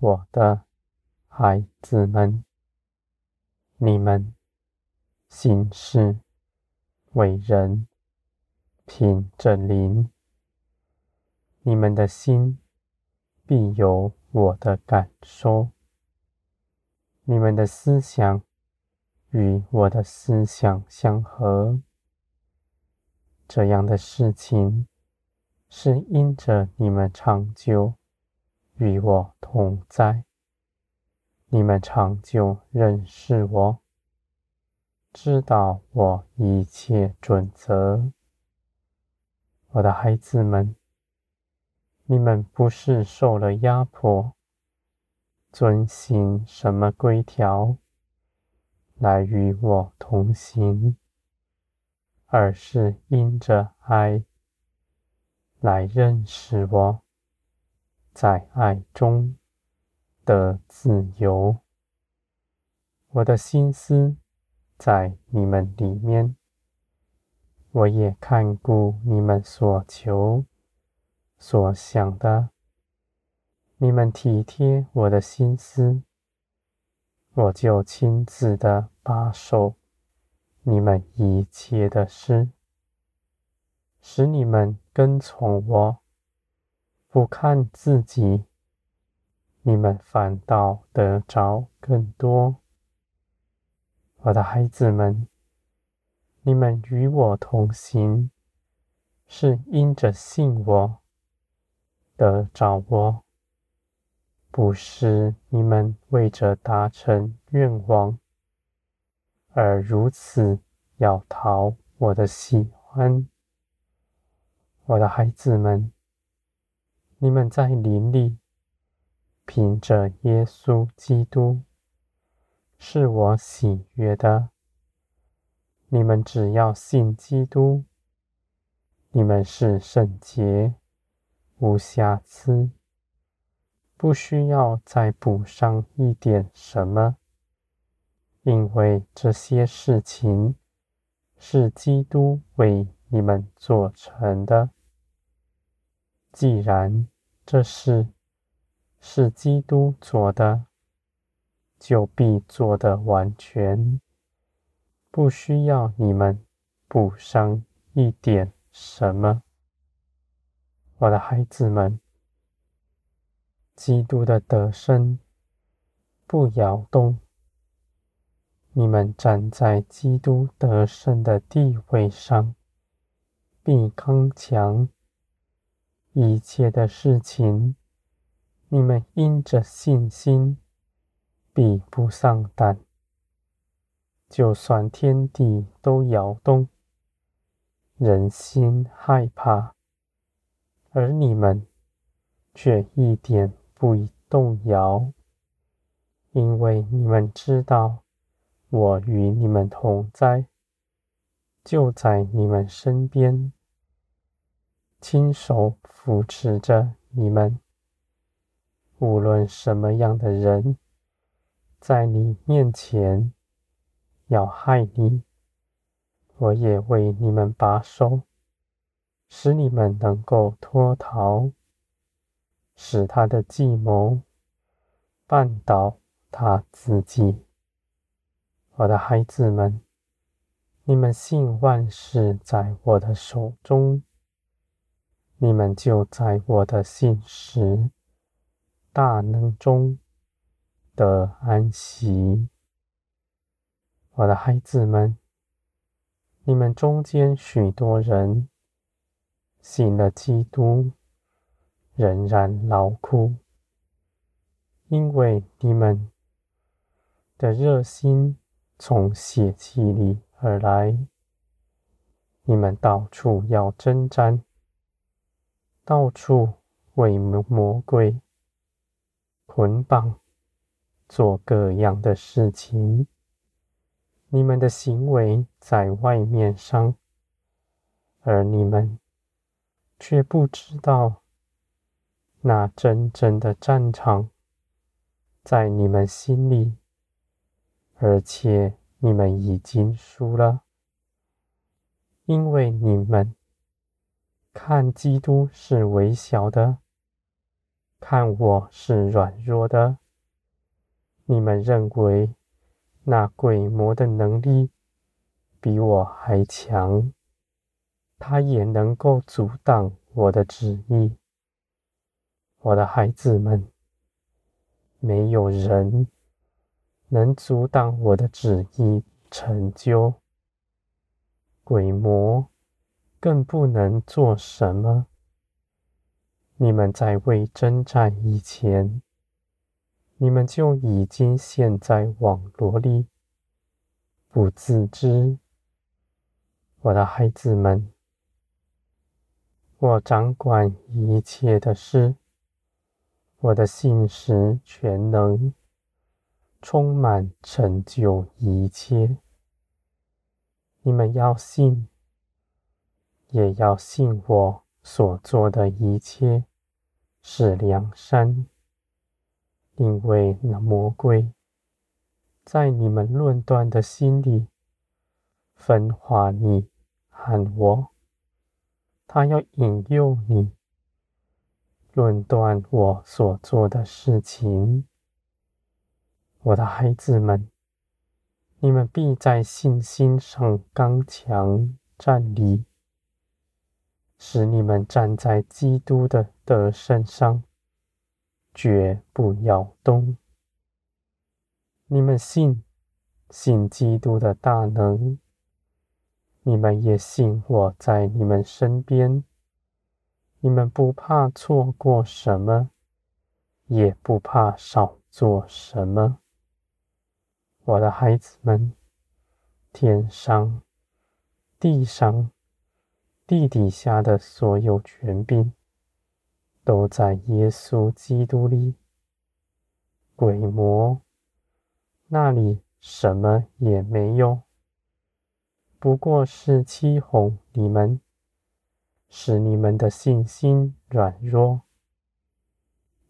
我的孩子们，你们行事为人，凭着灵，你们的心必有我的感受，你们的思想与我的思想相合。这样的事情是因着你们长久与我同在，你们长久认识我，知道我一切准则。我的孩子们，你们不是受了压迫，遵行什么规条来与我同行。而是因着爱来认识我，在爱中的自由。我的心思在你们里面，我也看顾你们所求所想的。你们体贴我的心思，我就亲自的把守。你们一切的事，使你们跟从我，不看自己，你们反倒得着更多。我的孩子们，你们与我同行，是因着信我，得着我，不是你们为着达成愿望。而如此要讨我的喜欢，我的孩子们，你们在灵里，凭着耶稣基督是我喜悦的。你们只要信基督，你们是圣洁、无瑕疵，不需要再补上一点什么。因为这些事情是基督为你们做成的。既然这事是基督做的，就必做的完全，不需要你们补上一点什么。我的孩子们，基督的得胜不摇动。你们站在基督得胜的地位上，必刚强。一切的事情，你们因着信心，比不上胆。就算天地都摇动，人心害怕，而你们却一点不动摇，因为你们知道。我与你们同在，就在你们身边，亲手扶持着你们。无论什么样的人，在你面前要害你，我也为你们把守，使你们能够脱逃，使他的计谋绊倒他自己。我的孩子们，你们信万事在我的手中，你们就在我的信实大能中得安息。我的孩子们，你们中间许多人信了基督，仍然劳苦，因为你们的热心。从血气里而来，你们到处要征战，到处为魔鬼捆绑，做各样的事情。你们的行为在外面上，而你们却不知道，那真正的战场在你们心里。而且你们已经输了，因为你们看基督是微小的，看我是软弱的。你们认为那鬼魔的能力比我还强，他也能够阻挡我的旨意。我的孩子们，没有人能阻挡我的旨意成就。鬼魔更不能做什么。你们在未征战以前，你们就已经陷在网罗里，不自知。我的孩子们，我掌管一切的事，我的信实全能，充满成就一切。你们要信，也要信我所做的一切是良善，因为那魔鬼在你们论断的心里分化你和我，他要引诱你论断我所做的事情，我的孩子们。你们必在信心上刚强站立，使你们站在基督的得胜上，绝不摇动。你们信，信基督的大能，你们也信我在你们身边。你们不怕错过什么，也不怕少做什么。我的孩子们，天上、地上、地底下的所有权柄，都在耶稣基督里。鬼魔那里什么也没有，不过是欺哄你们，使你们的信心软弱。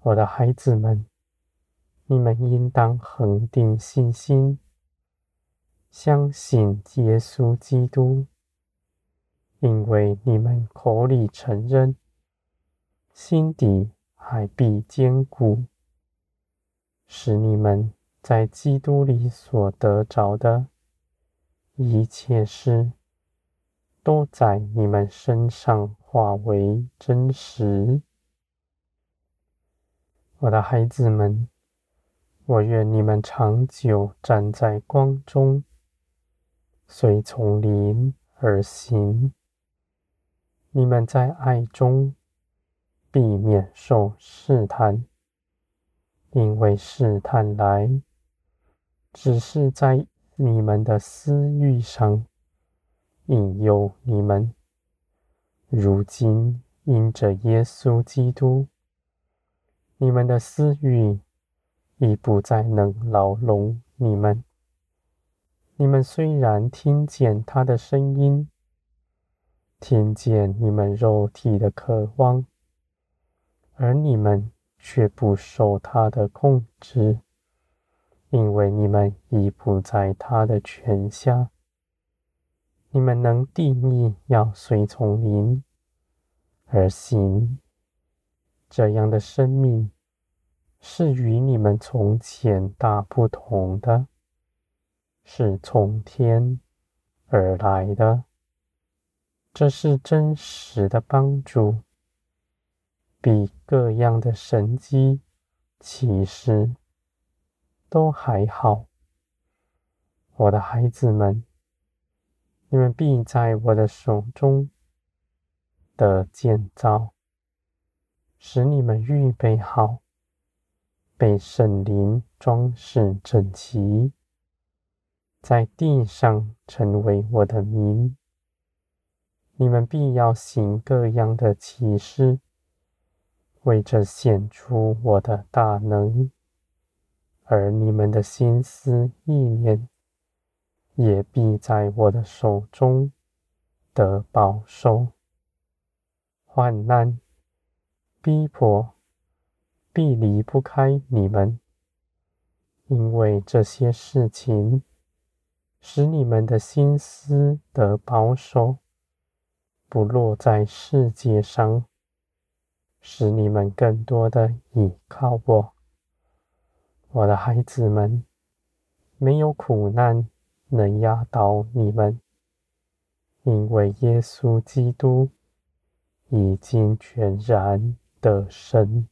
我的孩子们。你们应当恒定信心，相信耶稣基督，因为你们口里承认，心底还必坚固，使你们在基督里所得着的一切事，都在你们身上化为真实。我的孩子们。我愿你们长久站在光中，随从灵而行。你们在爱中避免受试探，因为试探来，只是在你们的私欲上引诱你们。如今因着耶稣基督，你们的私欲。已不再能牢笼你们。你们虽然听见他的声音，听见你们肉体的渴望，而你们却不受他的控制，因为你们已不在他的权下。你们能定义要随从灵而行，这样的生命。是与你们从前大不同的，是从天而来的。这是真实的帮助，比各样的神迹奇事都还好。我的孩子们，你们必在我的手中的建造，使你们预备好。被圣灵装饰整齐，在地上成为我的民。你们必要行各样的奇事，为着显出我的大能，而你们的心思意念也必在我的手中得保守。患难、逼迫。必离不开你们，因为这些事情使你们的心思得保守，不落在世界上，使你们更多的倚靠我。我的孩子们，没有苦难能压倒你们，因为耶稣基督已经全然的胜。